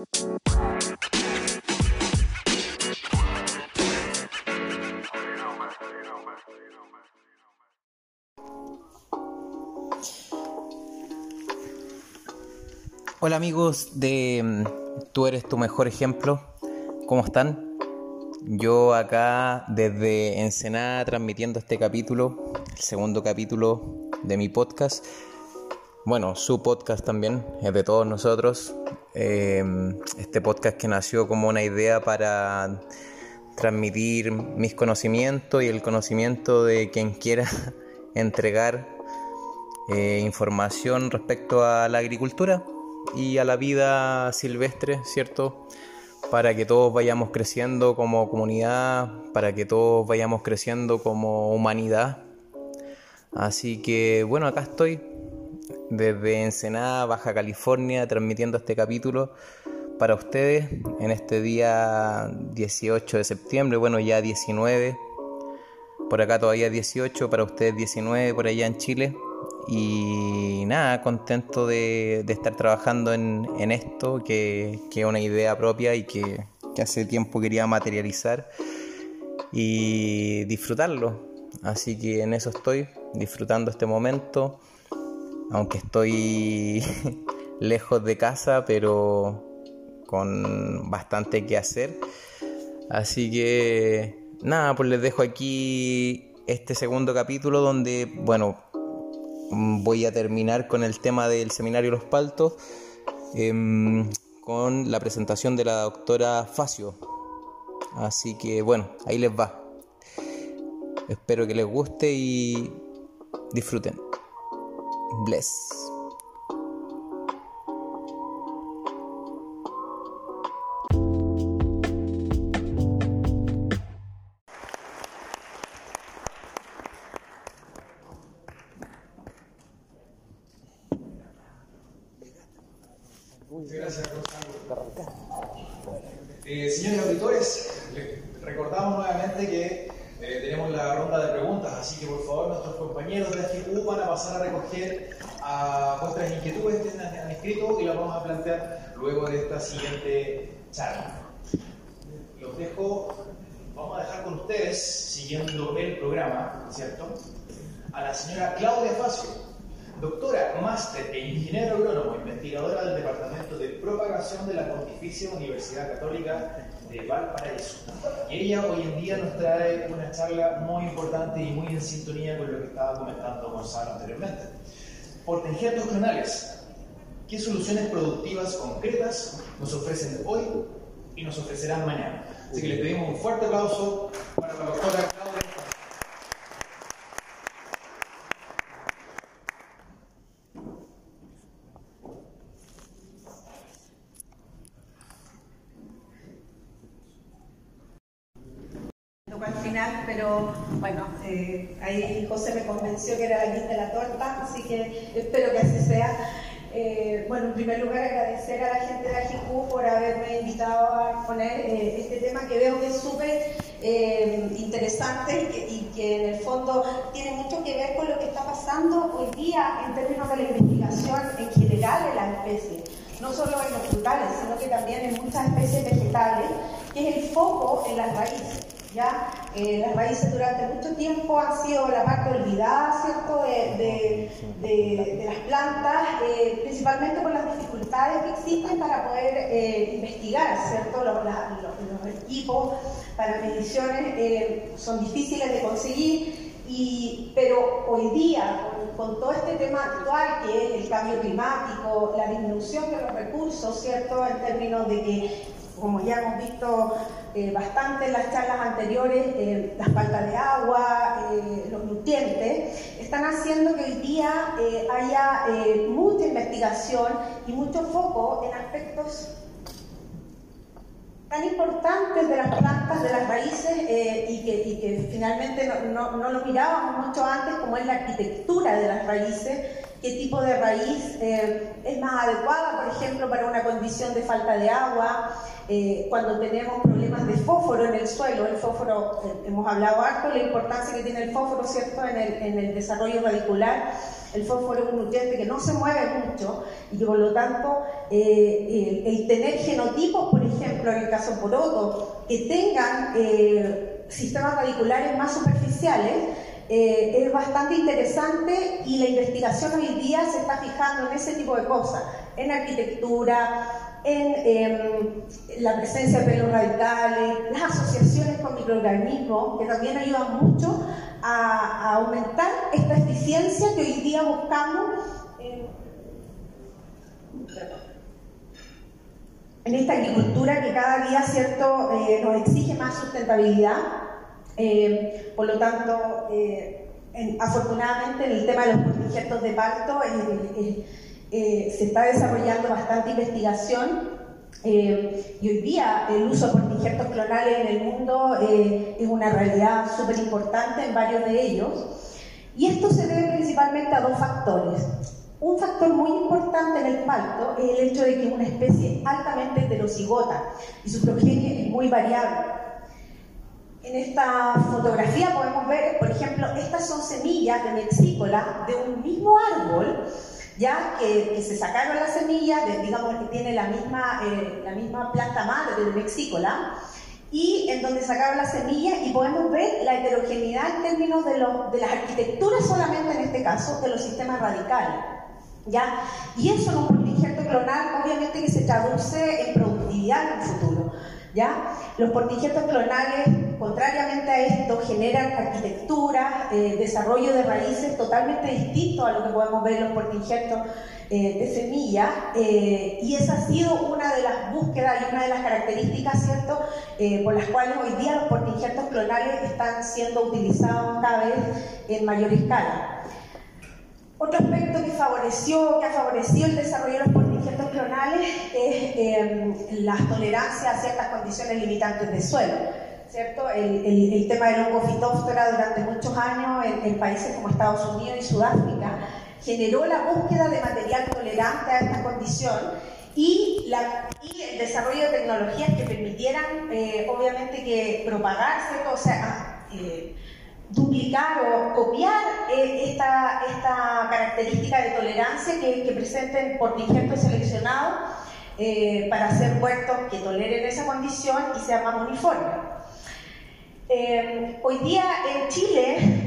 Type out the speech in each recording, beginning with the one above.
Hola amigos de mm, Tú eres tu mejor ejemplo, ¿cómo están? Yo acá desde Ensenada transmitiendo este capítulo, el segundo capítulo de mi podcast. Bueno, su podcast también, es de todos nosotros. Eh, este podcast que nació como una idea para transmitir mis conocimientos y el conocimiento de quien quiera entregar eh, información respecto a la agricultura y a la vida silvestre, ¿cierto? Para que todos vayamos creciendo como comunidad, para que todos vayamos creciendo como humanidad. Así que bueno, acá estoy desde Ensenada, Baja California, transmitiendo este capítulo para ustedes en este día 18 de septiembre, bueno ya 19, por acá todavía 18, para ustedes 19 por allá en Chile. Y nada, contento de, estar trabajando en, esto, que, es una idea propia y que, hace tiempo quería materializar y disfrutarlo. Así que en eso estoy, disfrutando este momento, aunque estoy lejos de casa, pero con bastante que hacer. Así que nada, pues les dejo aquí este segundo capítulo donde, bueno, voy a terminar con el tema del seminario Los Paltos, em, con la presentación de la doctora Facio. Así que bueno, ahí les va. Espero que les guste y disfruten. Bless. De la Pontificia Universidad Católica de Valparaíso. Y ella hoy en día nos trae una charla muy importante y muy en sintonía con lo que estaba comentando Gonzalo anteriormente. Por tangentes clonales, ¿qué soluciones productivas concretas nos ofrecen hoy y nos ofrecerán mañana? Así que les pedimos un fuerte aplauso para la doctora Claudia pero bueno, eh, ahí Convenció que era la guita de la torta, así que espero que así sea. Eh, bueno, en primer lugar agradecer a la gente de AGQ por haberme invitado a exponer eh, este tema que veo que es súper interesante y que, en el fondo tiene mucho que ver con lo que está pasando hoy día en términos de la investigación en general de las especies, no solo en los frutales, sino que también en muchas especies vegetales, que es el foco en las raíces. ¿ya? Eh, las raíces durante mucho tiempo han sido la parte olvidada, ¿cierto?, de, las plantas, eh, principalmente por las dificultades que existen para poder eh, investigar, ¿cierto?, los, equipos para mediciones son difíciles de conseguir, y, pero hoy día, con, todo este tema actual que es el cambio climático, la disminución de los recursos, ¿cierto?, en términos de que como ya hemos visto eh, bastante en las charlas anteriores, eh, la falta de agua, eh, los nutrientes, están haciendo que hoy día haya mucha investigación y mucho foco en aspectos tan importantes de las plantas, de las raíces, y que, finalmente no, no, lo mirábamos mucho antes, como es la arquitectura de las raíces, qué tipo de raíz es más adecuada, por ejemplo, para una condición de falta de agua, eh, cuando tenemos problemas de fósforo en el suelo, el fósforo, eh, hemos hablado harto la importancia que tiene el fósforo, ¿cierto?, en el, en el desarrollo radicular. El fósforo es un nutriente que no se mueve mucho y que por lo tanto eh, el, tener genotipos, por ejemplo, en el caso poroto, que tengan eh, sistemas radiculares más superficiales, eh, es bastante interesante y la investigación hoy día se está fijando en ese tipo de cosas, en arquitectura, en em, la presencia de pelos radicales, las asociaciones con microorganismos, que también ayudan mucho a, aumentar esta eficiencia que hoy día buscamos en, esta agricultura que cada día cierto, eh, nos exige más sustentabilidad. Eh, por lo tanto, eh, afortunadamente en el tema de los proyectos de pacto se está desarrollando bastante investigación eh, y hoy día el uso de portinjertos clonales en el mundo eh, es una realidad súper importante en varios de ellos. Y esto se debe principalmente a dos factores. Un factor muy importante en el palto es el hecho de que es una especie altamente heterocigota y su progenie es muy variable. En esta fotografía podemos ver, por ejemplo, estas son semillas de mexícola de un mismo árbol ya que, se sacaron las semillas, digamos que tiene la misma, eh, la misma planta madre de Mexícola, y en donde sacaron las semillas y podemos ver la heterogeneidad en términos de, de las arquitecturas solamente en este caso, de los sistemas radicales. ¿ya? Y eso en un contingente clonal obviamente que se traduce en productividad en el futuro. Los portinjetos clonales, contrariamente a esto, generan arquitectura, eh, desarrollo de raíces totalmente distinto a lo que podemos ver en los portinjetos eh, de semilla, eh, y esa ha sido una de las búsquedas y una de las características, por las cuales hoy día los portinjetos clonales están siendo utilizados cada vez en mayor escala. Otro aspecto que favoreció, que ha favorecido el desarrollo de los es em, la tolerancia a ciertas condiciones limitantes de suelo. ¿cierto? El, tema del hongo fitóftora durante muchos años en, países como Estados Unidos y Sudáfrica generó la búsqueda de material tolerante a esta condición y, la, el desarrollo de tecnologías que permitieran, eh, obviamente, que propagarse, o sea, eh, duplicar o copiar eh, esta, esta, característica de tolerancia que, que presenten por digetos seleccionados eh, para hacer huertos que toleren esa condición y sean más uniformes. Eh, hoy día en Chile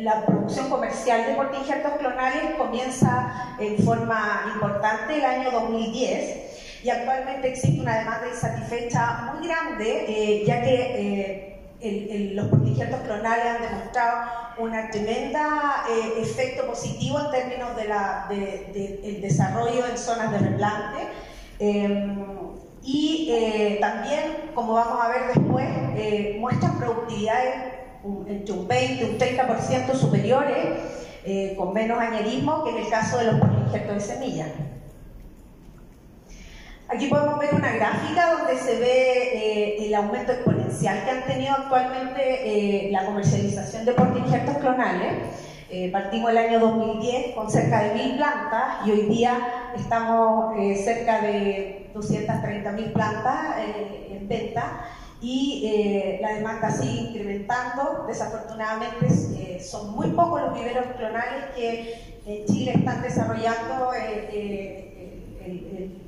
la producción comercial de portinjertos clonales comienza en forma importante el año 2010 y actualmente existe una demanda insatisfecha muy grande ya que los portinjertos clonales han demostrado un tremenda eh, efecto positivo en términos del de desarrollo en zonas de replante. Em, y eh, también, como vamos a ver después, eh, muestran productividades entre un 20 y un 30% superiores, con menos añerismo que en el caso de los portinjertos de semillas. Aquí podemos ver una gráfica donde se ve eh, el aumento exponencial que han tenido actualmente eh, la comercialización de portinjertos clonales. Eh, partimos el año 2010 con cerca de 1.000 plantas y hoy día estamos cerca de 230.000 plantas en venta y la demanda sigue incrementando. Desafortunadamente son muy pocos los viveros clonales que en Chile están desarrollando el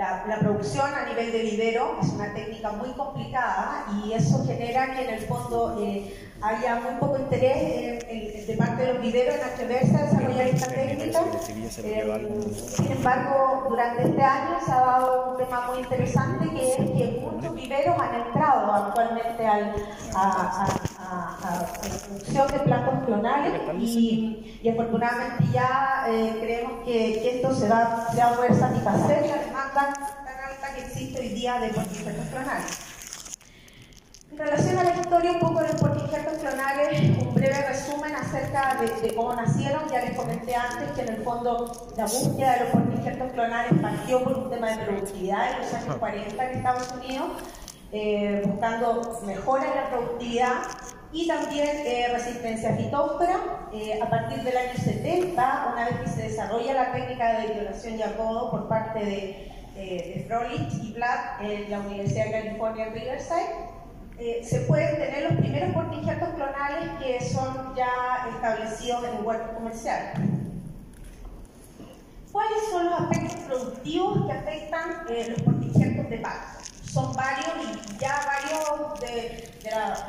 la, producción a nivel de vivero es una técnica muy complicada y eso genera que en el fondo eh, haya muy poco interés de parte de los viveros en atreverse a desarrollar esta técnica. Eh, sin embargo, durante este año se ha dado un tema muy interesante que es que muchos viveros han entrado actualmente al, a, la producción de plantas clonales y, afortunadamente ya eh, creemos que, esto se va, se va a poder satisfacer. La demanda tan alta que existe hoy día de plantas clonales. En relación a la historia un poco de los portinjertos clonales, un breve resumen acerca de, cómo nacieron. Ya les comenté antes que en el fondo la búsqueda de los portinjertos clonales partió por un tema de productividad en los años 40 en Estados Unidos, eh, buscando mejoras en la productividad y también eh, resistencia fitófora. Eh, a partir del año 70, una vez que se desarrolla la técnica de violación y apodo por parte de, de Froelich y Blatt en la Universidad de California en Riverside, eh, se pueden tener los primeros portinjertos clonales que son ya establecidos en el huerto comercial. ¿Cuáles son los aspectos productivos que afectan eh, los portingertos de pasto? Son varios y ya varios de,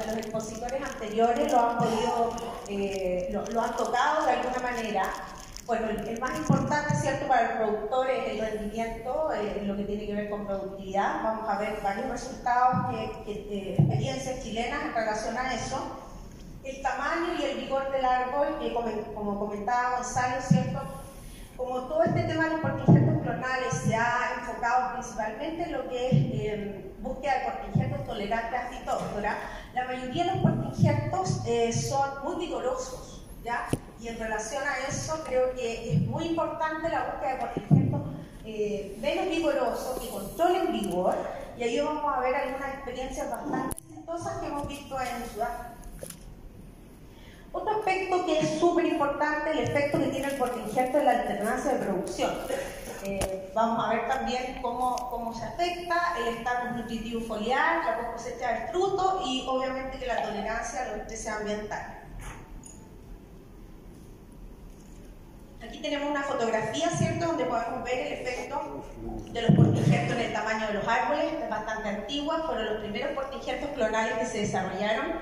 los expositores anteriores lo han podido, eh, lo, han tocado de alguna manera. Bueno, el, más importante, ¿cierto?, para el productor es el rendimiento, eh, lo que tiene que ver con productividad. Vamos a ver varios resultados, que, experiencias chilenas en relación a eso. El tamaño y el vigor del árbol, como comentaba Gonzalo, ¿cierto?, como todo este tema de los portingertos clonales se ha enfocado principalmente en lo que es eh, búsqueda de portingertos tolerantes a fitóftora, la mayoría de los portingertos eh, son muy vigorosos, ¿ya? Y en relación a eso creo que es muy importante la búsqueda de portingertos eh, menos vigorosos que controlen vigor, y ahí vamos a ver algunas experiencias bastante exitosas que hemos visto en Sudáfrica. Otro aspecto que es súper importante, el efecto que tiene el contingente de la alternancia de producción. Eh, vamos a ver también cómo, cómo se afecta el estatus nutritivo foliar, la cosecha del fruto y obviamente que la tolerancia a los estreses ambientales. Aquí tenemos una fotografía, ¿cierto?, donde podemos ver el efecto de los portingertos en el tamaño de los árboles, es bastante antigua, fueron los primeros portingertos clonales que se desarrollaron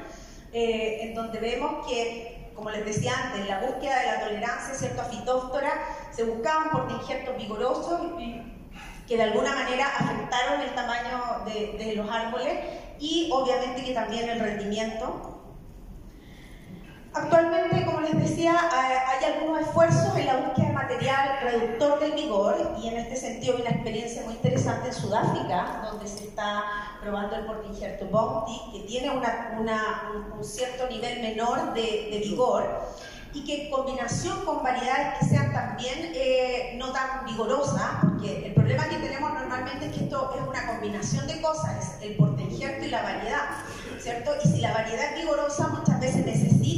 eh, en donde vemos que, como les decía antes, la búsqueda de la tolerancia ¿cierto? a fitóftora se buscaban por injertos vigorosos que de alguna manera afectaron el tamaño de, de los árboles y obviamente que también el rendimiento Actualmente, como les decía, hay algunos esfuerzos en la búsqueda de material reductor del vigor y en este sentido hay una experiencia muy interesante en Sudáfrica, donde se está probando el portingerto Bounty, que tiene un, cierto nivel menor de, vigor y que en combinación con variedades que sean también eh, no tan vigorosas, porque el problema que tenemos normalmente es que esto es una combinación de cosas, es el portingerto y la variedad, ¿cierto? Y si la variedad es vigorosa, muchas veces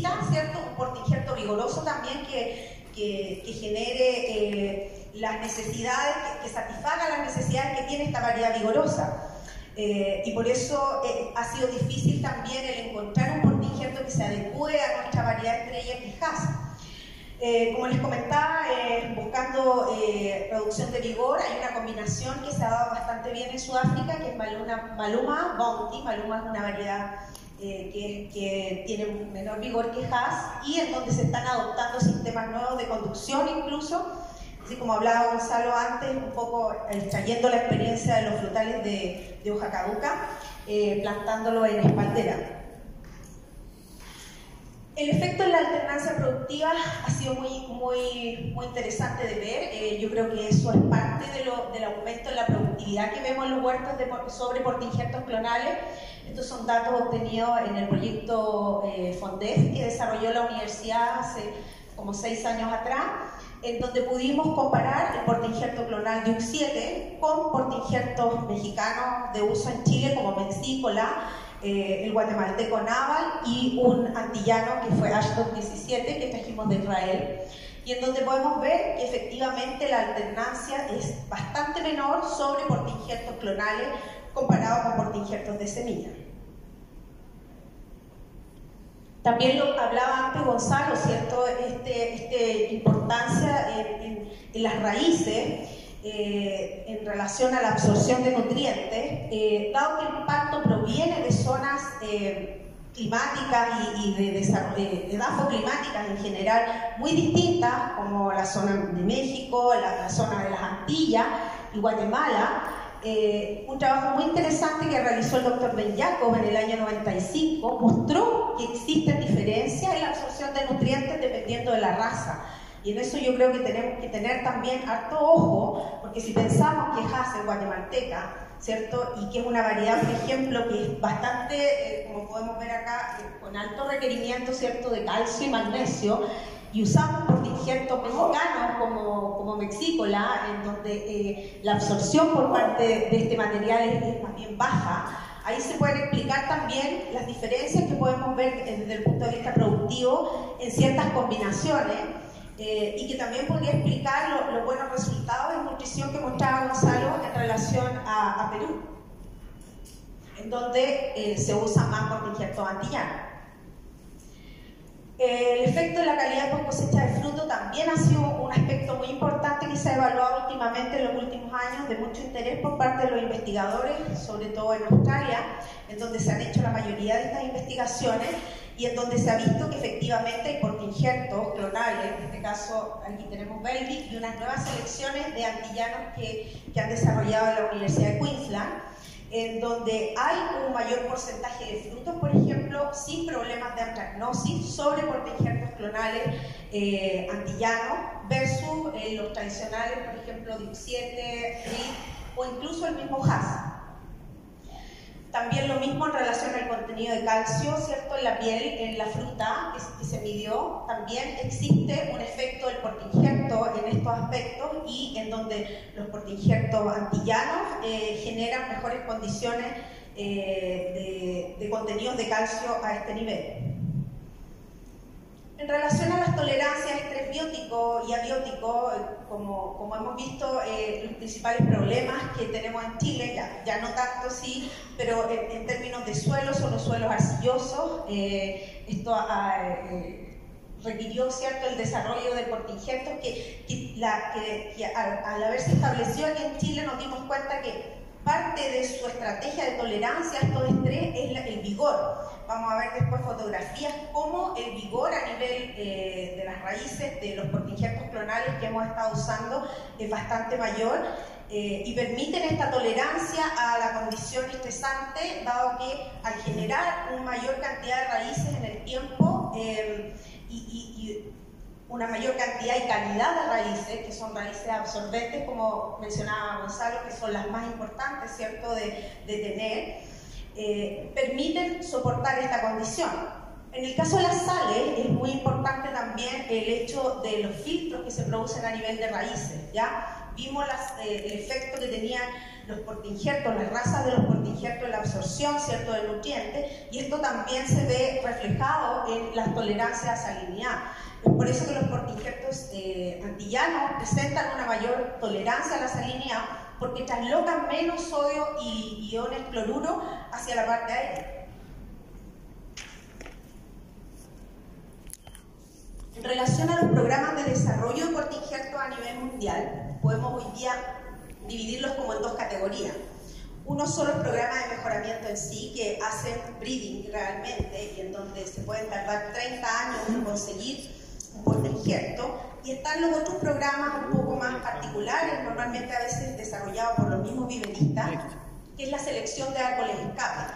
necesita, ¿cierto? Un portingerto vigoroso también que, que, genere eh, las necesidades, que, satisfaga las necesidades que tiene esta variedad vigorosa. Eh, y por eso ha sido difícil también el encontrar un portingerto que se adecue a nuestra variedad estrella fijas. Eh, como les comentaba, eh, buscando eh, producción de vigor, hay una combinación que se ha dado bastante bien en Sudáfrica, que es Maluma, Maluma Bounty. Maluma es una variedad que, que, tiene un menor vigor que Haas y en donde se están adoptando sistemas nuevos de conducción incluso, así como hablaba Gonzalo antes, un poco extrayendo la experiencia de los frutales de, de hoja caduca, plantándolo en espaldera. El efecto en la alternancia productiva ha sido muy, muy, muy interesante de ver. Eh, yo creo que eso es parte de lo, del aumento en la productividad que vemos en los huertos de, sobre portingertos clonales. Estos son datos obtenidos en el proyecto eh, FONDEF que desarrolló la universidad hace como seis años atrás, en donde pudimos comparar el portingerto clonal de UX7 con portingertos mexicanos de uso en Chile como Mensícola, eh, el guatemalteco Naval y un antillano que fue Ashton 17 que trajimos de Israel y en donde podemos ver que efectivamente la alternancia es bastante menor sobre portingertos clonales comparado con portingertos de semilla. También lo hablaba antes Gonzalo, ¿cierto? Este, este importancia en, las raíces eh, en relación a la absorción de nutrientes, eh, dado que el impacto proviene de zonas eh, climáticas y, de, de, climáticas en general muy distintas, como la zona de México, la, zona de las Antillas y Guatemala, un trabajo muy interesante que realizó el doctor Ben Jacob en el año 95 mostró que existen diferencias en la absorción de nutrientes dependiendo de la raza. Y en eso yo creo que tenemos que tener también harto ojo, porque si pensamos que es guatemalteca, ¿cierto? Y que es una variedad, por ejemplo, que es bastante, eh, como podemos ver acá, eh, con alto requerimiento, ¿cierto?, de calcio y magnesio, y usamos portingertos mexicanos como, como mexícola, en donde eh, la absorción por parte de este material es, más bien baja, Ahí se pueden explicar también las diferencias que podemos ver desde el punto de vista productivo en ciertas combinaciones eh, y que también podría explicar los buenos resultados de nutrición que mostraba Gonzalo en relación a, Perú, en donde eh, se usa más contingente antillano. El efecto de la calidad por cosecha de fruto también ha sido un aspecto muy importante que se ha evaluado últimamente en los últimos años de mucho interés por parte de los investigadores, sobre todo en Australia, en donde se han hecho la mayoría de estas investigaciones y en donde se ha visto que efectivamente hay portingertos clonales, en este caso aquí tenemos Belvic y unas nuevas selecciones de antillanos que, que han desarrollado en la Universidad de Queensland en donde hay un mayor porcentaje de frutos, por ejemplo, sin problemas de antracnosis sobre portingertos clonales eh, antillanos versus eh, los tradicionales, por ejemplo, DIP7, RIT o incluso el mismo Haas. También lo mismo en relación al contenido de calcio, ¿cierto? En la piel, en la fruta que se midió, también existe un efecto del portingerto en estos aspectos y en donde los portingertos antillanos eh, generan mejores condiciones eh, de, de contenidos de calcio a este nivel. En relación a las tolerancias estrés biótico y abiótico, como, como hemos visto, eh, los principales problemas que tenemos en Chile, ya, ya no tanto sí, pero en, términos de suelos son los suelos arcillosos. Eh, esto eh, requirió cierto el desarrollo de portingertos que, que, la, que, al, al, haberse establecido aquí en Chile nos dimos cuenta que parte de su estrategia de tolerancia a estos estrés es el vigor. Vamos a ver después fotografías cómo el vigor a nivel eh, de las raíces de los portingertos clonales que hemos estado usando es bastante mayor eh, y permiten esta tolerancia a la condición estresante, dado que al generar una mayor cantidad de raíces en el tiempo eh, y una mayor cantidad y calidad de raíces, que son raíces absorbentes, como mencionaba Gonzalo, que son las más importantes, ¿cierto?, de, de tener, eh, permiten soportar esta condición. En el caso de las sales, es muy importante también el hecho de los filtros que se producen a nivel de raíces, ¿ya? Vimos las, eh, el efecto que tenían los portingertos, las razas de los portingertos en la absorción, ¿cierto?, de nutrientes, y esto también se ve reflejado en las tolerancias a salinidad. Es por eso que los portingertos eh, antillanos presentan una mayor tolerancia a la salinidad porque traslocan menos sodio y iones cloruro hacia la parte aérea. En relación a los programas de desarrollo de portingertos a nivel mundial, podemos hoy día dividirlos como en dos categorías. Uno son los programas de mejoramiento en sí, que hacen breeding realmente y en donde se pueden tardar 30 años en conseguir por injerto, y están los otros programas un poco más particulares, normalmente a veces desarrollados por los mismos viveristas, que es la selección de árboles escape.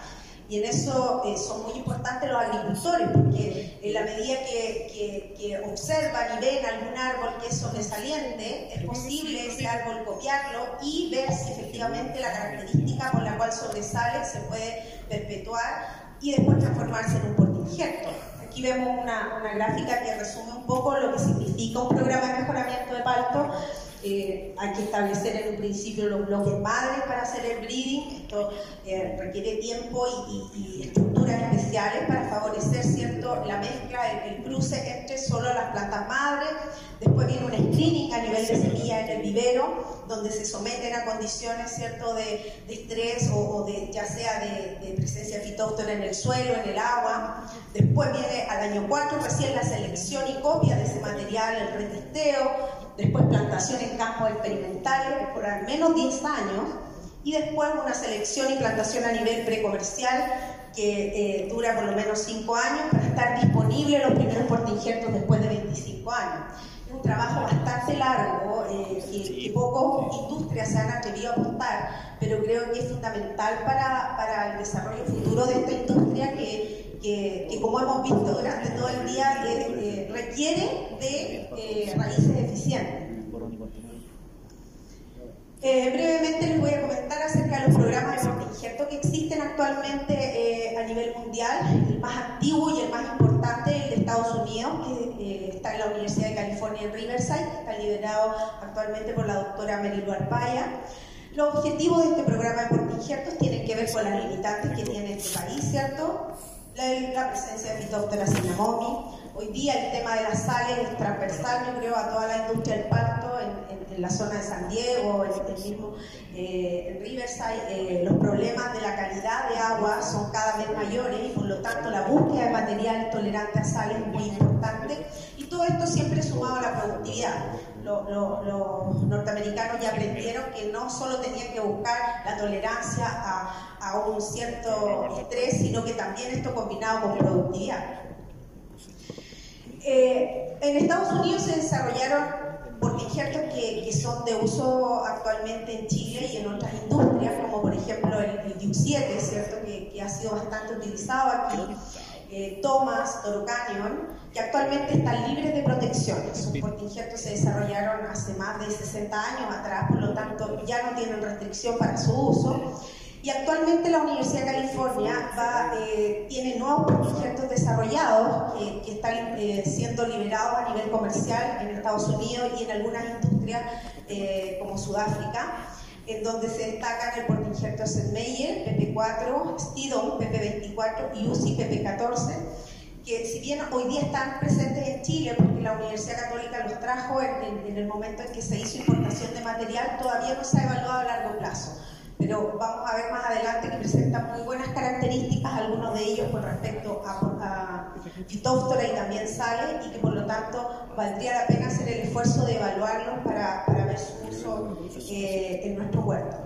Y en eso eh, son muy importantes los agricultores, porque en la medida que, que, observan y ven algún árbol que es sobresaliente, es posible ese árbol copiarlo y ver si efectivamente la característica por la cual sobresale se puede perpetuar y después transformarse en un portingerto. Aquí vemos una, una, gráfica que resume un poco lo que significa un programa de mejoramiento de palto. Eh, hay que establecer en un principio los bloques madres para hacer el breeding. Esto eh, requiere tiempo y, y, y, estructuras especiales para favorecer cierto, la mezcla, el, el, cruce entre solo las plantas madres. Después viene un screening a nivel de semilla en el vivero, donde se someten a condiciones cierto, de, de estrés o, o, de, ya sea de, de presencia fitóctona en el suelo, en el agua. Después viene al año 4 recién la selección y copia de ese material, el retesteo, después plantación en campos experimentales por al menos 10 años y después una selección y plantación a nivel precomercial que eh, dura por lo menos 5 años para estar disponible los primeros portingertos después de 25 años. Es un trabajo bastante largo eh, que, que pocas industrias se han atrevido a apostar, pero creo que es fundamental para, para el desarrollo futuro de esta industria que, que, que, como hemos visto durante todo el día, eh, eh, requiere de eh, raíces eficientes. Eh, brevemente les voy a comentar acerca de los programas de contingente que existen actualmente eh, a nivel mundial. El más antiguo y el más importante es el de Estados Unidos, que eh, está en la Universidad de California en Riverside, está liderado actualmente por la doctora Merilu Arpaya. Los objetivos de este programa de portingertos tienen que ver con las limitantes que tiene este país, ¿cierto? La, presencia de Phytophthora cinnamomi. Hoy día el tema de las sales es transversal, yo creo, a toda la industria del parto en, en, la zona de San Diego, en el mismo eh, Riverside, eh, los problemas de la calidad de agua son cada vez mayores y por lo tanto la búsqueda de material tolerante a sales es muy importante y todo esto siempre sumado a la productividad. Los, norteamericanos ya aprendieron que no solo tenían que buscar la tolerancia a, un cierto estrés, sino que también esto combinado con productividad. Eh, en Estados Unidos se desarrollaron por que, son de uso actualmente en Chile y en otras industrias, como por ejemplo el, el 7 ¿cierto? Que, ha sido bastante utilizado aquí, eh, Thomas, Toro Canyon, que actualmente están libres de protección. Sus portinjertos se desarrollaron hace más de 60 años atrás, por lo tanto ya no tienen restricción para su uso. Y actualmente la Universidad de California va, eh, tiene nuevos proyectos desarrollados que están eh, siendo liberados a nivel comercial en Estados Unidos y en algunas industrias eh, como Sudáfrica, en donde se destacan el portinjerto Sedmeyer, PP4, Stidon, PP24 y UCI PP14 que si bien hoy día están presentes en Chile, porque la Universidad Católica los trajo en, en, el momento en que se hizo importación de material, todavía no se ha evaluado a largo plazo. Pero vamos a ver más adelante que presentan muy buenas características, algunos de ellos con respecto a, a y también sale, y que por lo tanto valdría la pena hacer el esfuerzo de evaluarlos para, para ver su uso eh, en nuestro huerto.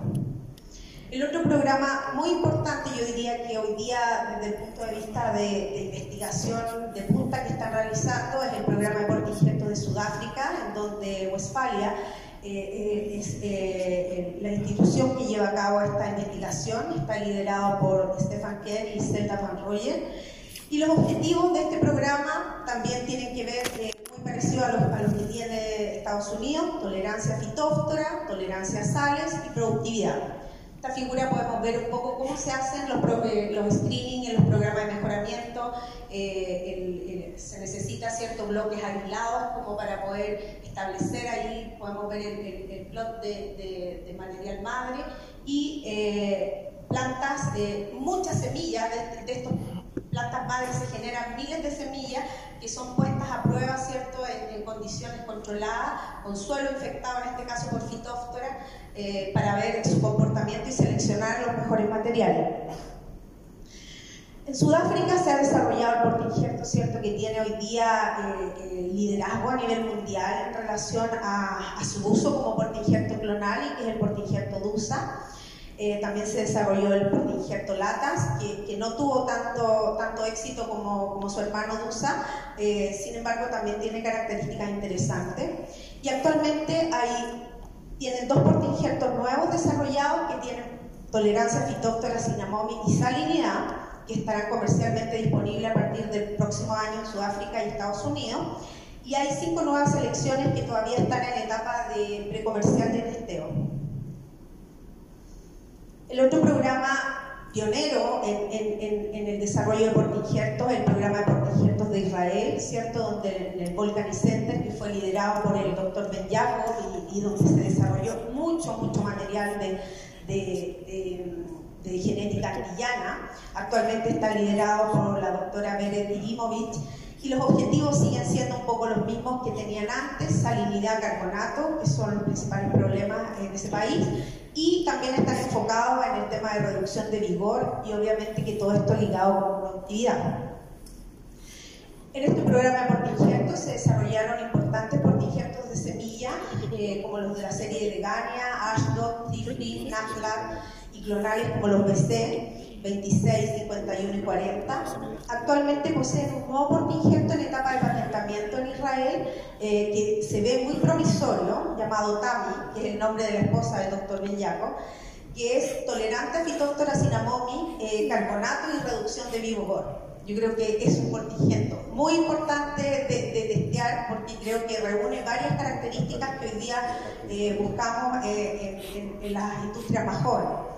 El otro programa muy importante, yo diría que hoy día desde el punto de vista de, de investigación de punta que están realizando, es el programa de portigeto de Sudáfrica, en donde Westfalia eh, eh, es eh, la institución que lleva a cabo esta investigación, está liderado por Stefan Kerr y Zelda Van Royer. Y los objetivos de este programa también tienen que ver, muy parecido a los, a los, que tiene Estados Unidos, tolerancia fitóftora, tolerancia a sales y productividad esta figura podemos ver un poco cómo se hacen los, los screening en los programas de mejoramiento. Eh, se necesita ciertos bloques aislados como para poder establecer ahí, podemos ver el, plot de, material madre y eh, plantas, de muchas semillas de, de estos plantas madres se generan miles de semillas que son puestas a prueba, ¿cierto?, en, condiciones controladas, con suelo infectado, en este caso por fitóftora, eh, para ver su comportamiento y seleccionar los mejores materiales. En Sudáfrica se ha desarrollado el portinjerto, ¿cierto?, que tiene hoy día eh, eh, liderazgo a nivel mundial en relación a, su uso como portinjerto clonal y que es el portinjerto DUSA. Eh, también se desarrolló el injerto Latas, que, no tuvo tanto, tanto éxito como, como su hermano Dusa, eh, sin embargo también tiene características interesantes. Y actualmente hay, tienen dos portinjertos nuevos desarrollados que tienen tolerancia a fitóctora, cinamomi y salinidad, que estarán comercialmente disponibles a partir del próximo año en Sudáfrica y Estados Unidos. Y hay cinco nuevas selecciones que todavía están en etapa de precomercial de testeo. El otro programa pionero en, el desarrollo de portinjertos, el programa de portinjertos de Israel, ¿cierto? Donde el, Volcanic Center, que fue liderado por el doctor Ben Jacob y, donde se desarrolló mucho, mucho material de, genética antillana, actualmente está liderado por la doctora Beret Irimovich y los objetivos siguen siendo un poco los mismos que tenían antes, salinidad, carbonato, que son los principales problemas en ese país, y también están enfocados en el tema de reducción de vigor y obviamente que todo esto ligado con productividad. En este programa de portinjertos se desarrollaron importantes portinjertos de semilla, eh, como los de la serie de Gania, Ashdod, Tifli, Nahla y clonales como los BC, 26, 51 y 40. Actualmente poseen un nuevo portinjerto en etapa de patentamiento en Israel eh, que se ve muy promisorio, llamado Tami, que es el nombre de la esposa del doctor Bellaco, que es tolerante a fitóctora cinamomi, eh, carbonato y reducción de vigor. Yo creo que es un portinjerto muy importante de, testear porque creo que reúne varias características que hoy día eh, buscamos en, en las industrias más jóvenes.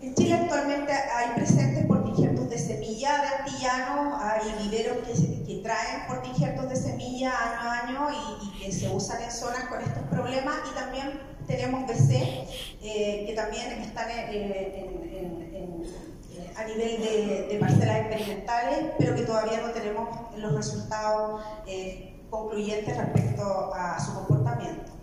En Chile actualmente hay presentes portinjertos de semilla de antillano, hay viveros que, que traen portinjertos de semilla año a año y, que se usan en zonas con estos problemas y también tenemos BC eh, que también están a nivel de, parcelas experimentales, pero que todavía no tenemos los resultados eh, concluyentes respecto a su comportamiento.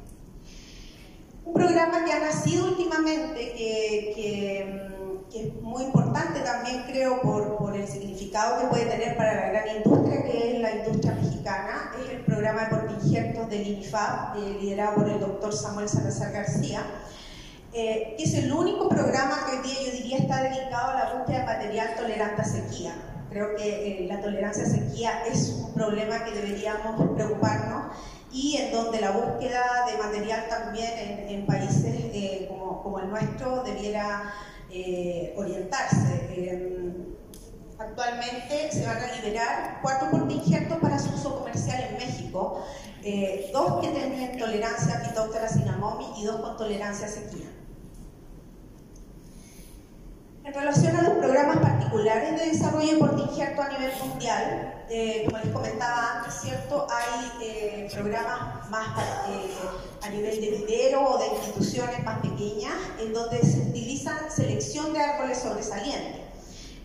Un programa que ha nacido últimamente, que, que, es muy importante también creo, por, por, el significado que puede tener para la gran industria que es la industria mexicana, es el programa de portinjertos del INIFAP, eh, liderado por el doctor Samuel Salazar García, eh, que es el único programa que hoy día yo diría está dedicado a la búsqueda de material tolerante a sequía. Creo que eh, la tolerancia a sequía es un problema que deberíamos preocuparnos y en donde la búsqueda de material también en, países como, como, el nuestro debiera orientarse. Em, actualmente se van a liberar cuatro portinjertos para su uso comercial en México, eh, dos que tienen tolerancia a Phytophthora cinnamomi y dos con tolerancia a sequía. En relación a los programas particulares de desarrollo de portinjerto a nivel mundial, eh, como les comentaba antes, ¿cierto? hay eh, programas más a nivel de vivero o de instituciones más pequeñas en donde se utiliza selección de árboles sobresalientes.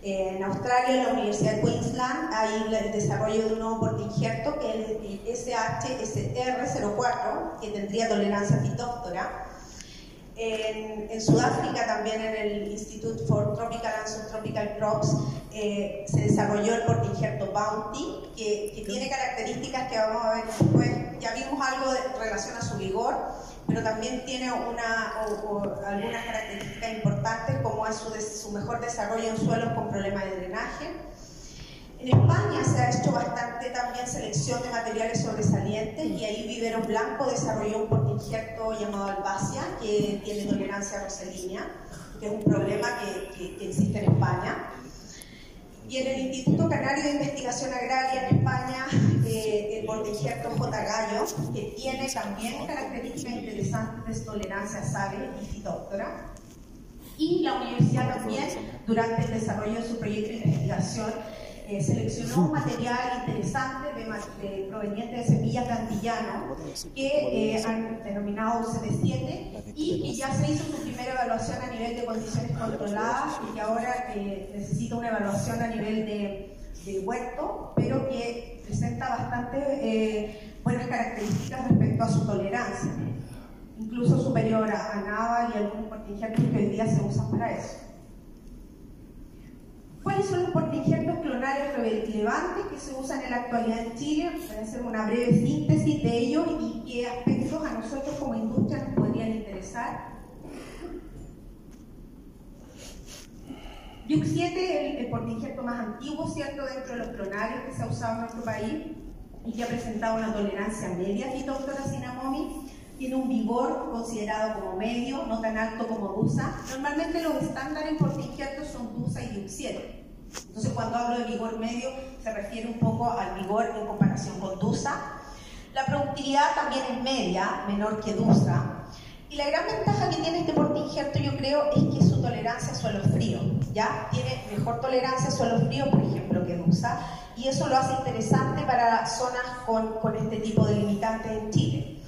En Australia, en la Universidad de Queensland, hay el desarrollo de un nuevo portinjerto que es el SHSR04, que tendría tolerancia fitóctora. En, en, Sudáfrica, también en el Institute for Tropical and Subtropical Crops, eh, se desarrolló el portinjerto Bounty, que, que, tiene características que vamos a ver después. Ya vimos algo en relación a su vigor, pero también tiene una, algunas características importantes como es su, su, mejor desarrollo en suelos con problemas de drenaje. En España se ha hecho bastante también selección de materiales sobresalientes y ahí Vivero Blanco desarrolló un portinjerto llamado Albacia que tiene tolerancia a roselínea, que es un problema que, que existe en España. Y en el Instituto Canario de Investigación Agraria en España, eh, el portinjerto J. Gallo, que tiene también características interesantes de tolerancia sal y fitóctora. Y la universidad también, durante el desarrollo de su proyecto de investigación, eh, seleccionó un material interesante de, proveniente de semillas de antillano que eh, han denominado UCD7 y que ya se hizo su primera evaluación a nivel de condiciones controladas y que ahora eh, necesita una evaluación a nivel de, huerto, pero que presenta bastante buenas características respecto a su tolerancia, incluso superior a, a naval y algunos contingentes que hoy día se usan para eso. ¿Cuáles son los portinjertos clonales relevantes que se usan en la actualidad en Chile? Voy a hacer una breve síntesis de ellos y qué aspectos a nosotros como industria nos podrían interesar. Yuc 7 el, el portinjerto más antiguo, ¿cierto?, dentro de los clonarios que se ha usado en nuestro país y que ha presentado una tolerancia media a Phytophthora cinnamomi tiene un vigor considerado como medio, no tan alto como DUSA. Normalmente los estándares por portinjertos son DUSA y DUX7. Entonces cuando hablo de vigor medio se refiere un poco al vigor en comparación con DUSA. La productividad también es media, menor que DUSA. Y la gran ventaja que tiene este portinjerto yo creo es que su tolerancia a suelo frío, ¿ya? Tiene mejor tolerancia a suelo frío, por ejemplo, que DUSA, y eso lo hace interesante para zonas con, con este tipo de limitantes en Chile.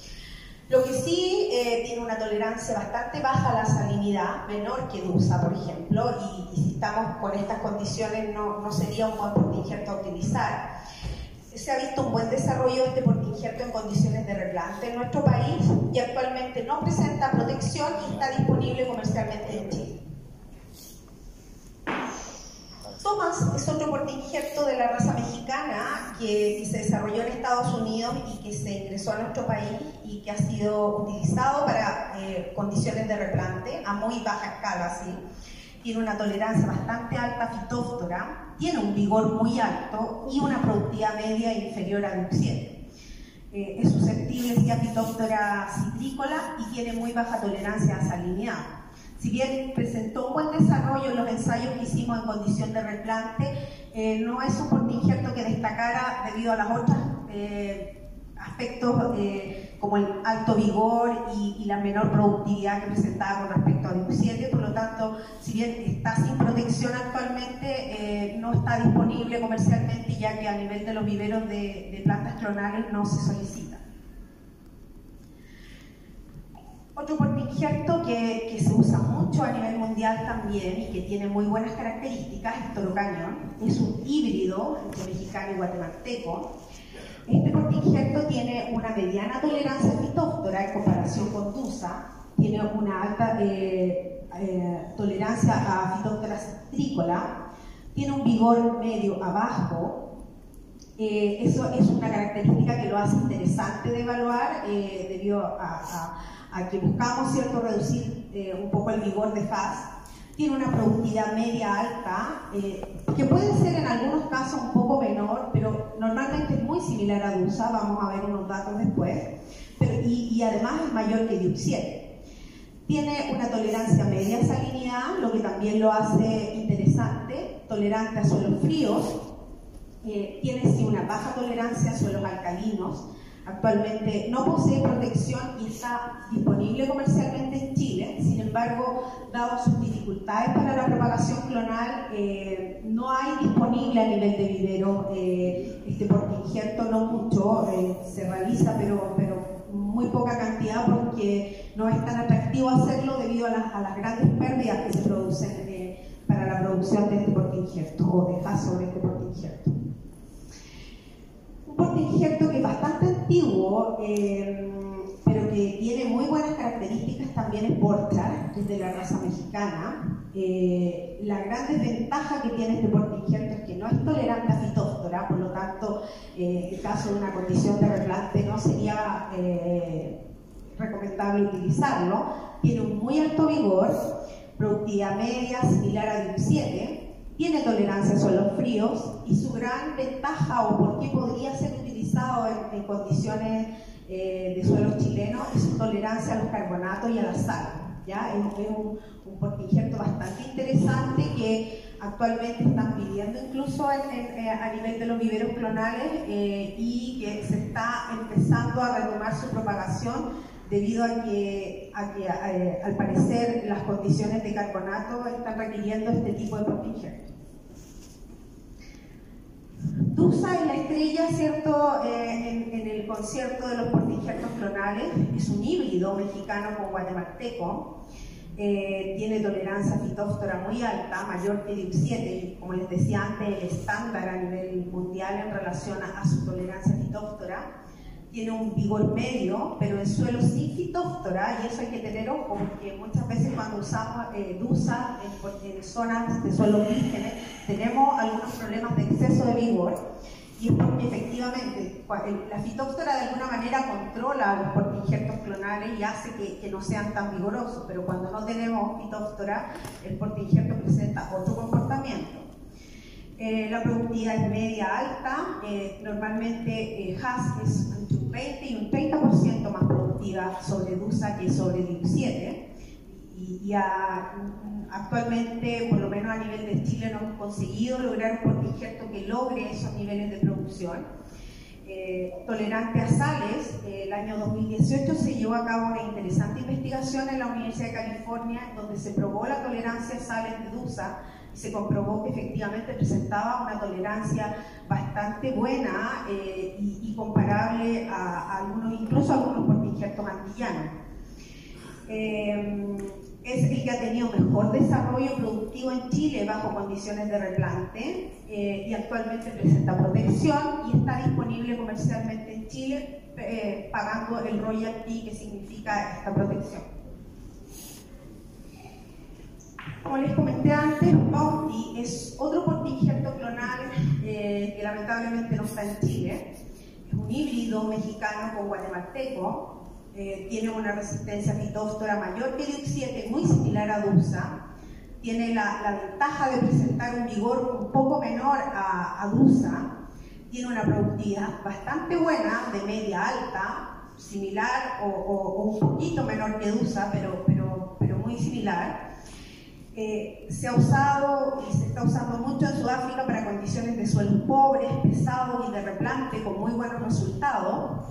Lo que sí eh, tiene una tolerancia bastante baja a la salinidad, menor que DUSA, por ejemplo, y, si estamos con estas condiciones no, no sería un buen portinjerto a utilizar. Se ha visto un buen desarrollo de este portinjerto en condiciones de replante en nuestro país y actualmente no presenta protección y está disponible comercialmente en Chile. Thomas es otro portinjerto de la raza mexicana que, se desarrolló en Estados Unidos y que se ingresó a nuestro país y que ha sido utilizado para eh, condiciones de replante a muy baja escala, tiene una tolerancia bastante alta a fitóftora, tiene un vigor muy alto y una productividad media inferior a 7. Eh, es susceptible a fitóftora citrícola y tiene muy baja tolerancia a salinidad. Si bien presentó un buen desarrollo en los ensayos que hicimos en condición de replante, eh, no es un portinjerto que destacara debido a las otras eh, aspectos eh, como el alto vigor y, la menor productividad que presentaba con respecto a DIU7, por lo tanto, si bien está sin protección actualmente, no está disponible comercialmente ya que a nivel de los viveros de, de plantas clonales no se solicita. Otro portinjerto que, que, se usa mucho a nivel mundial también y que tiene muy buenas características es Toro Cañón. Es un híbrido entre mexicano y guatemalteco. Este portinjerto tiene una mediana tolerancia fitóftora en comparación con Tusa. Tiene una alta eh, eh, tolerancia a fitóftora citrícola. tiene un vigor medio abajo. Eh, eso es una característica que lo hace interesante de evaluar eh, debido a, que buscamos cierto reducir eh, un poco el vigor de faz. Tiene una productividad media alta, que puede ser en algunos casos un poco menor, pero normalmente es muy similar a DUSA, vamos a ver unos datos después, y, además es mayor que DUX7. Tiene una tolerancia media a salinidad, lo que también lo hace interesante, tolerante a suelos fríos, eh, tiene sí una baja tolerancia a suelos alcalinos, actualmente no posee protección y está disponible comercialmente en Chile, sin embargo, dado sus dificultades para la propagación clonal, eh, no hay disponible a nivel de vivero, eh, este, porque injerto no mucho, se realiza, pero, pero muy poca cantidad porque no es tan atractivo hacerlo debido a las, grandes pérdidas que se producen eh, para la producción de este porte injerto o de sobre este porte injerto. Un porte injerto que es bastante antiguo, eh, pero que tiene muy buenas características también es Porchar, que es de la raza mexicana. Eh, la gran desventaja que tiene este porte injerto es que no es tolerante a fitóftora, por lo tanto, eh, en caso de una condición de replante no sería eh, recomendable utilizarlo. Tiene un muy alto vigor, productividad media similar a DIP 7, tiene tolerancia a suelos fríos y su gran ventaja o por qué podría ser utilizado en condiciones eh, de suelos chilenos y su tolerancia a los carbonatos y a la sal. ¿ya? Es, un, un bastante interesante que actualmente están pidiendo incluso eh, a nivel de los viveros clonales eh, y que se está empezando a retomar su propagación debido a que, al parecer las condiciones de carbonato están requiriendo este tipo de portingerto. Dusa es la estrella, ¿cierto?, eh, en, el concierto de los portingertos clonales. Es un híbrido mexicano con guatemalteco. Eh, tiene tolerancia fitóftora muy alta, mayor que DIP7, y como les decía antes, el estándar a nivel mundial en relación a, su tolerancia fitóftora tiene un vigor medio, pero en suelo sin fitóftora, y eso hay que tener ojo, porque muchas veces cuando usamos eh, DUSA en, zonas de suelo vírgenes, tenemos algunos problemas de exceso de vigor, y es porque efectivamente la fitóftora de alguna manera controla los portingertos clonales y hace que, no sean tan vigorosos, pero cuando no tenemos fitóftora, el portingerto presenta otro comportamiento. Eh, la productividad es media alta, eh, normalmente eh, HAS es entre un 20 y un 30% más productiva sobre DUSA que sobre DIU7 y, actualmente, por lo menos a nivel de Chile, no hemos conseguido lograr un portingerto que logre esos niveles de producción. tolerante a sales, el año 2018 se llevó a cabo una interesante investigación en la Universidad de California donde se probó la tolerancia a sales de DUSA se comprobó que efectivamente presentaba una tolerancia bastante buena eh, y, comparable a, algunos, incluso a algunos portingertos antillanos. Eh, es el que ha tenido mejor desarrollo productivo en Chile bajo condiciones de replante eh, y actualmente presenta protección y está disponible comercialmente en Chile pagando el royalty que significa esta protección. Como les comenté antes, Bounty es otro portingerto clonal eh, que lamentablemente no está en Chile. Es un híbrido mexicano con guatemalteco. Eh, tiene una resistencia fitóftora mayor que el 7 muy similar a DUSA. Tiene la, ventaja de presentar un vigor un poco menor a, DUSA. Tiene una productividad bastante buena, de media alta, similar o, un poquito menor que DUSA, pero, pero, pero muy similar. Eh, se ha usado y se está usando mucho en Sudáfrica para condiciones de suelos pobres, pesados y de replante con muy buenos resultados.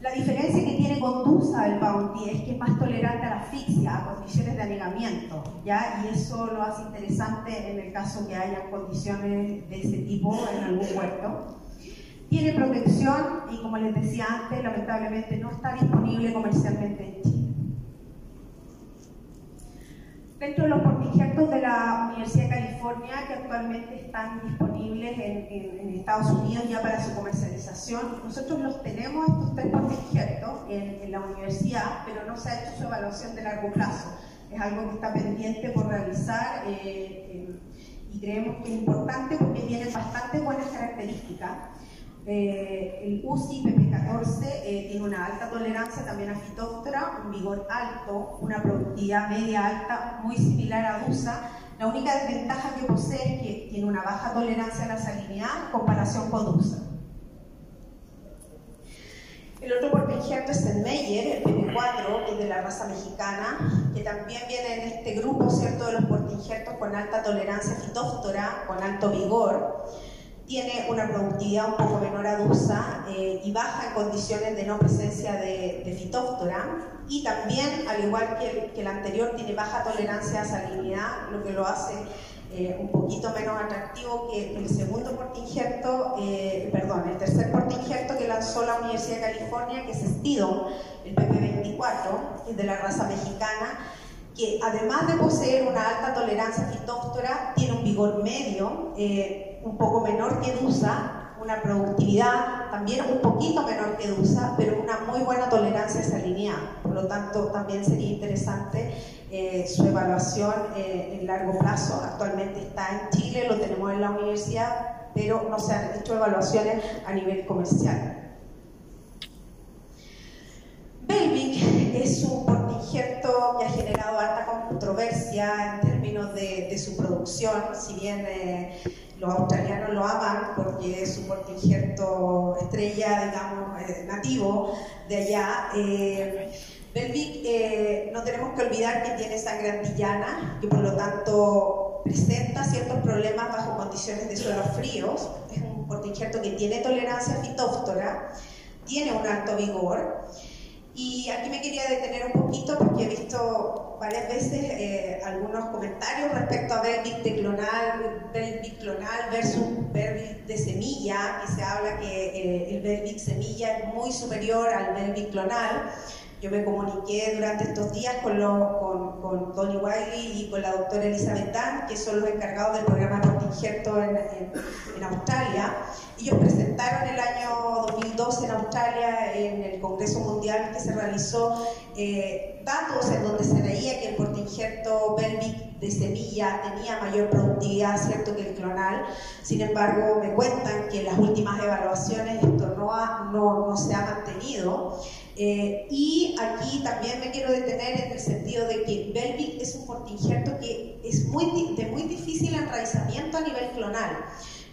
La diferencia que tiene con DUSA el Bounty es que es más tolerante a la asfixia, a condiciones de anegamiento, ¿ya? y eso lo hace interesante en el caso que haya condiciones de ese tipo en algún huerto. Tiene protección y como les decía antes, lamentablemente no está disponible comercialmente en Chile. Dentro de los portingertos de la Universidad de California, que actualmente están disponibles en, Estados Unidos ya para su comercialización, nosotros los tenemos, estos tres portingertos, en, la universidad, pero no se ha hecho su evaluación de largo plazo. Es algo que está pendiente por realizar eh, y creemos que es importante porque tiene bastante buenas características. Eh, el UCI PP14 eh, tiene una alta tolerancia también a fitóftora, un vigor alto, una productividad media alta muy similar a DUSA. La única desventaja que posee es que tiene una baja tolerancia a la salinidad en comparación con DUSA. El otro portingerto es el Meyer, el PP4, que es de la raza mexicana, que también viene en este grupo ¿cierto? de los portingertos con alta tolerancia fitóftora, con alto vigor. Tiene una productividad un poco menor a DUSA eh, y baja en condiciones de no presencia de, de fitóftora. Y también, al igual que el, que anterior, tiene baja tolerancia a salinidad, lo que lo hace eh, un poquito menos atractivo que el segundo portingerto, eh, perdón, el tercer portingerto que lanzó la Universidad de California, que es Estido, el PP24, que es de la raza mexicana, que además de poseer una alta tolerancia fitóftora, tiene un vigor medio, eh, un poco menor que DUSA, una productividad también un poquito menor que DUSA, pero una muy buena tolerancia a salinidad. Por lo tanto, también sería interesante eh, su evaluación eh, en largo plazo. Actualmente está en Chile, lo tenemos en la universidad, pero no se han hecho evaluaciones a nivel comercial. Belvic es un portingerto que ha generado alta controversia en términos de, de su producción, si bien eh, los australianos lo aman porque es un portingerto estrella, digamos, eh, nativo de allá. Eh, Belvic, eh, no tenemos que olvidar que tiene sangre antillana, que por lo tanto presenta ciertos problemas bajo condiciones de suelos fríos. Es un portingerto que tiene tolerancia fitóftora, tiene un alto vigor. Y aquí me quería detener un poquito porque he visto varias veces eh, algunos comentarios respecto a Belvic de clonal, Belvic clonal versus Belvic de semilla, que se habla que eh, el Belvic semilla es muy superior al Belvic clonal. Yo me comuniqué durante estos días con, lo, con, con Tony Wiley y con la doctora Elizabeth Dan, que son los encargados del programa Portingerto en, en, en Australia. Ellos presentaron el año 2012 en Australia, en el Congreso Mundial que se realizó, eh, datos en donde se veía que el portingerto Belvic de semilla tenía mayor productividad cierto que el clonal. Sin embargo, me cuentan que en las últimas evaluaciones esto no, ha, no, no se ha mantenido. Eh, y aquí también me quiero detener en el sentido de que Belvic es un portingerto que es muy, de muy difícil enraizamiento a nivel clonal.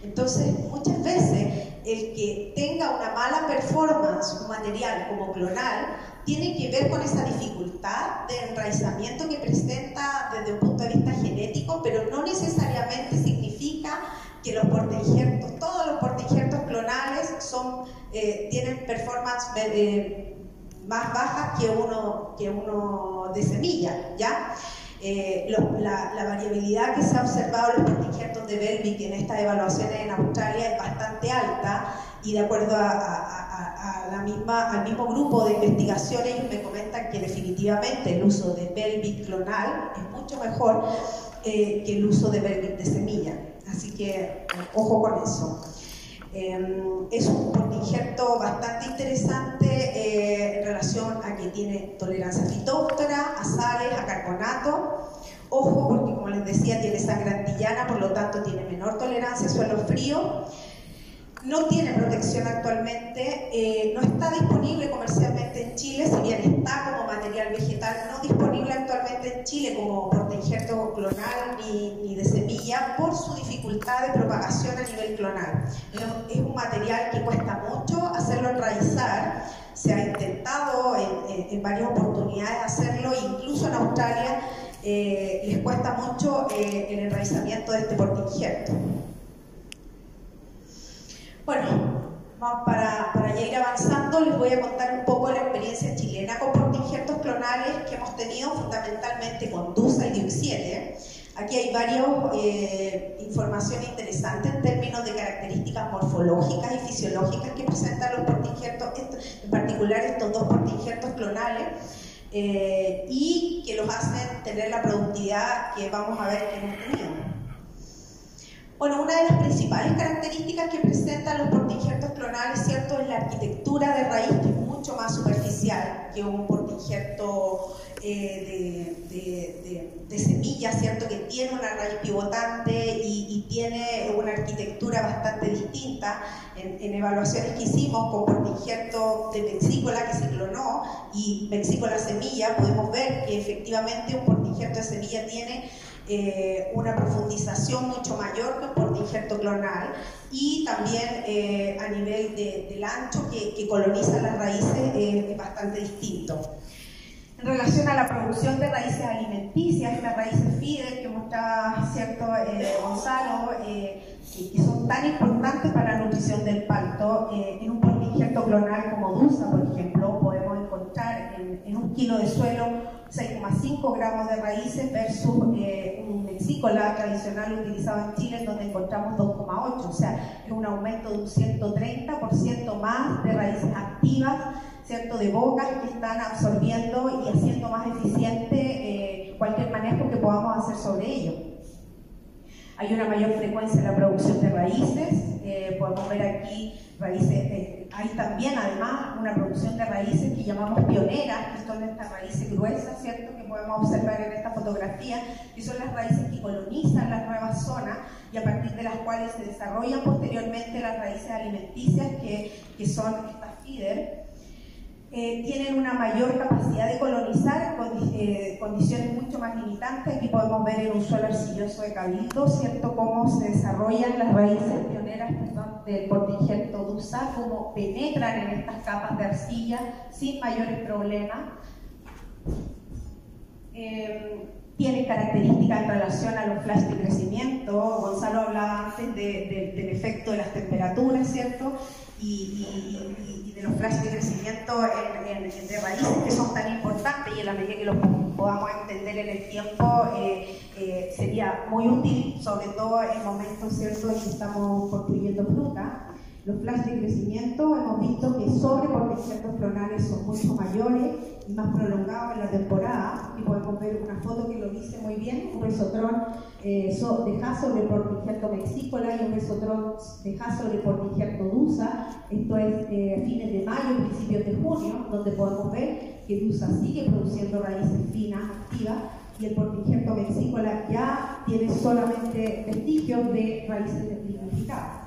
Entonces, muchas veces el que tenga una mala performance, un material como clonal, tiene que ver con esa dificultad de enraizamiento que presenta desde un punto de vista genético, pero no necesariamente significa que los portingertos, todos los portingertos clonales son, eh, tienen performance eh, más bajas que uno, que uno de semilla, ¿ya? Eh, la, variabilidad que se ha observado en los portingertos de Belvic en estas evaluaciones en Australia es bastante alta y de acuerdo a, a, a, la misma, al mismo grupo de investigación ellos me comentan que definitivamente el uso de Belvic clonal es mucho mejor eh, que el uso de Belvic de semilla. Así que ojo con eso. Eh, es un portingerto bastante interesante eh, en relación a que tiene tolerancia fitóftora, a sales, a carbonato. Ojo, porque como les decía, tiene sangre antillana, por lo tanto tiene menor tolerancia a suelo frío. No tiene protección actualmente, eh, no está disponible comercialmente en Chile, si bien está como material vegetal, no disponible actualmente en Chile como portainjerto clonal ni, ni, de semilla por su dificultad de propagación a nivel clonal. Es un material que cuesta mucho hacerlo enraizar, se ha intentado en, varias oportunidades hacerlo, incluso en Australia eh, les cuesta mucho eh, el enraizamiento de este portainjerto. Bueno, para, para, ya ir avanzando, les voy a contar un poco la experiencia chilena con portingertos clonales que hemos tenido fundamentalmente con DUSA y DIUX7. Aquí hay varias eh, informaciones interesantes en términos de características morfológicas y fisiológicas que presentan los portingertos, en particular estos dos portingertos clonales, eh, y que los hacen tener la productividad que vamos a ver que hemos tenido. Bueno, una de las principales características que presentan los portingertos clonales, ¿cierto?, es la arquitectura de raíz, que es mucho más superficial que un portingerto eh, de, semillas, ¿cierto? Que tiene una raíz pivotante y, tiene una arquitectura bastante distinta. En, evaluaciones que hicimos con portingerto de vexícola que se clonó y vexícola semilla, podemos ver que efectivamente un portingerto de semilla tiene eh, una profundización mucho mayor que un portingerto clonal y también eh, a nivel del ancho que, coloniza las raíces es bastante distinto. En relación a la producción de raíces alimenticias, las raíces FIDER que mostraba cierto eh, Gonzalo, eh, que son tan importantes para la nutrición del palto, eh, en un portingerto clonal como DUSA, por ejemplo, podemos encontrar en, un kilo de suelo 6,5 gramos de raíces versus un mexícola tradicional utilizado en Chile, donde encontramos 2,8, o sea, es un aumento de un 130% más de raíces activas ¿cierto? de bocas que están absorbiendo y haciendo más eficiente eh, cualquier manejo que podamos hacer sobre ello. Hay una mayor frecuencia en la producción de raíces, eh, podemos ver aquí raíces, eh, hay también además una producción de raíces que llamamos pioneras, que son estas raíces gruesas, ¿cierto? Que podemos observar en esta fotografía, que son las raíces que colonizan las nuevas zonas y a partir de las cuales se desarrollan posteriormente las raíces alimenticias que, que son estas feeder. Eh, tienen una mayor capacidad de colonizar con eh, condiciones mucho más limitantes. Aquí podemos ver en un suelo arcilloso de Cabildo, ¿cierto?, cómo se desarrollan las raíces pioneras del portingerto DUSA, cómo penetran en estas capas de arcilla sin mayores problemas. Eh, tienen características en relación a los flashes de crecimiento. Gonzalo hablaba antes del efecto de las temperaturas, ¿cierto? y, de los flashes de crecimiento en, de raíces que son tan importantes y en la medida que los podamos entender en el tiempo eh, eh, sería muy útil, sobre todo en momentos ¿cierto? en que estamos construyendo fruta. Los flashes de crecimiento hemos visto que sobre porque clonales son mucho mayores y más prolongados en la temporada. Y podemos ver una foto que lo dice muy bien, un resotrón eh, de por injerto mexícola y un resotrón de Hasselblad por injerto DUSA. Esto es eh, fines de mayo, principios de junio, donde podemos ver que DUSA sigue produciendo raíces finas activas y el portingerto mexícola ya tiene solamente vestigios de raíces lignificadas.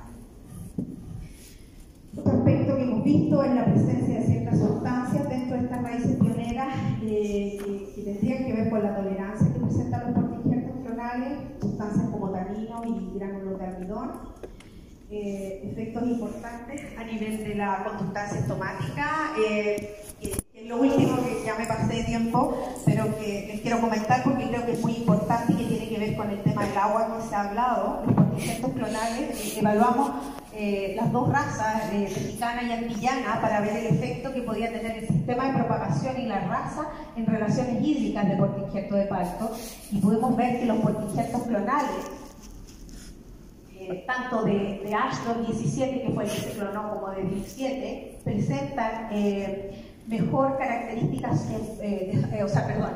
Otro aspecto que hemos visto es la presencia de ciertas sustancias dentro de estas raíces pioneras eh, que, tendrían que ver con la tolerancia que presentan los portingertos clonales, sustancias como tanino y gránulos de almidón. Eh, efectos importantes a nivel de la conductancia estomática. Eh, lo último que ya me pasé de tiempo, pero que les quiero comentar porque creo que es muy importante y que tiene que ver con el tema del agua que se ha hablado. Los portingertos clonales, evaluamos eh, las dos razas, eh, mexicana y antillana, para ver el efecto que podía tener el sistema de propagación y la raza en relaciones hídricas de portingerto de parto. Y podemos ver que los portingertos clonales, eh, tanto de, de, Ashton 17, que fue el que se clonó, como de 17, presentan mejor características, o sea, perdón,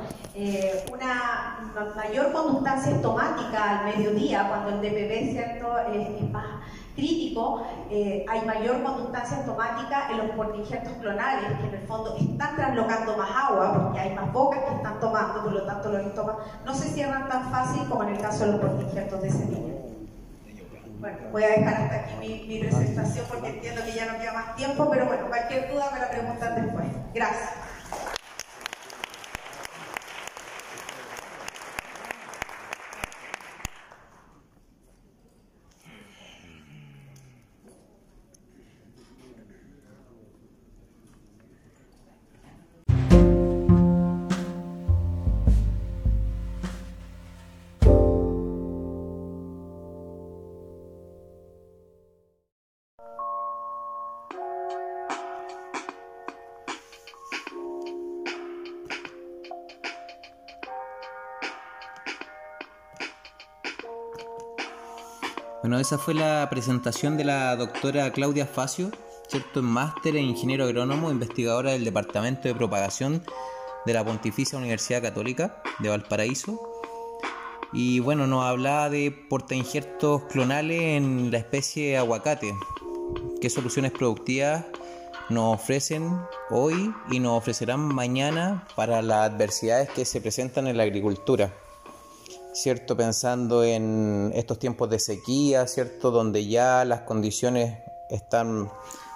una mayor conductancia estomática al mediodía, cuando el DPB, ¿cierto?, es más crítico, eh, hay mayor conductancia estomática en los portingertos clonales, que en el fondo están traslocando más agua, porque hay más bocas que están tomando, por lo tanto los estómagos no se cierran tan fácil como en el caso de los portingertos de semilla. Bueno, voy a dejar hasta aquí mi, mi presentación porque entiendo que ya no queda más tiempo, pero bueno, cualquier duda me la preguntan después. Gracias. Esa fue la presentación de la doctora Claudia Facio, ¿cierto? Máster en ingeniero agrónomo, investigadora del Departamento de Propagación de la Pontificia Universidad Católica de Valparaíso. Y bueno, nos hablaba de portainjertos clonales en la especie aguacate, qué soluciones productivas nos ofrecen hoy y nos ofrecerán mañana para las adversidades que se presentan en la agricultura. ¿Cierto? Pensando en estos tiempos de sequía, ¿cierto? Donde ya las condiciones están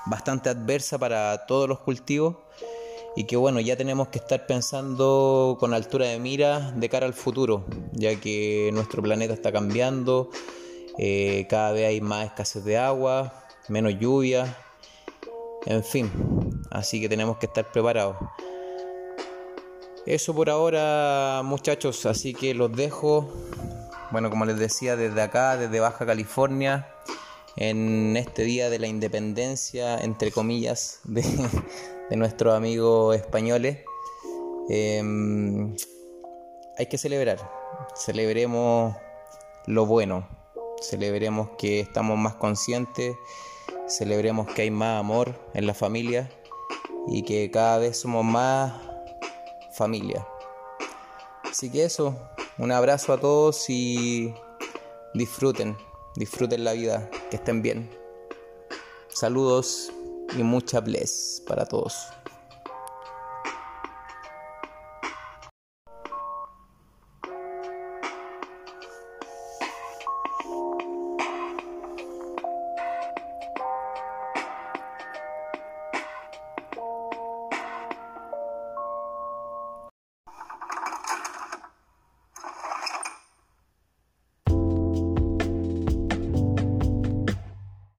bastante adversas para todos los cultivos y que bueno, ya tenemos que estar pensando con altura de mira de cara al futuro, ya que nuestro planeta está cambiando, eh, cada vez hay más escasez de agua, menos lluvia, en fin, así que tenemos que estar preparados. Eso por ahora muchachos, así que los dejo, bueno como les decía, desde acá, desde Baja California, en este día de la independencia, entre comillas, de, nuestros amigos españoles. Em, hay que celebrar, celebremos lo bueno, celebremos que estamos más conscientes, celebremos que hay más amor en la familia y que cada vez somos más familia. Así que eso, un abrazo a todos y disfruten, disfruten la vida, que estén bien. Saludos y mucha bless para todos.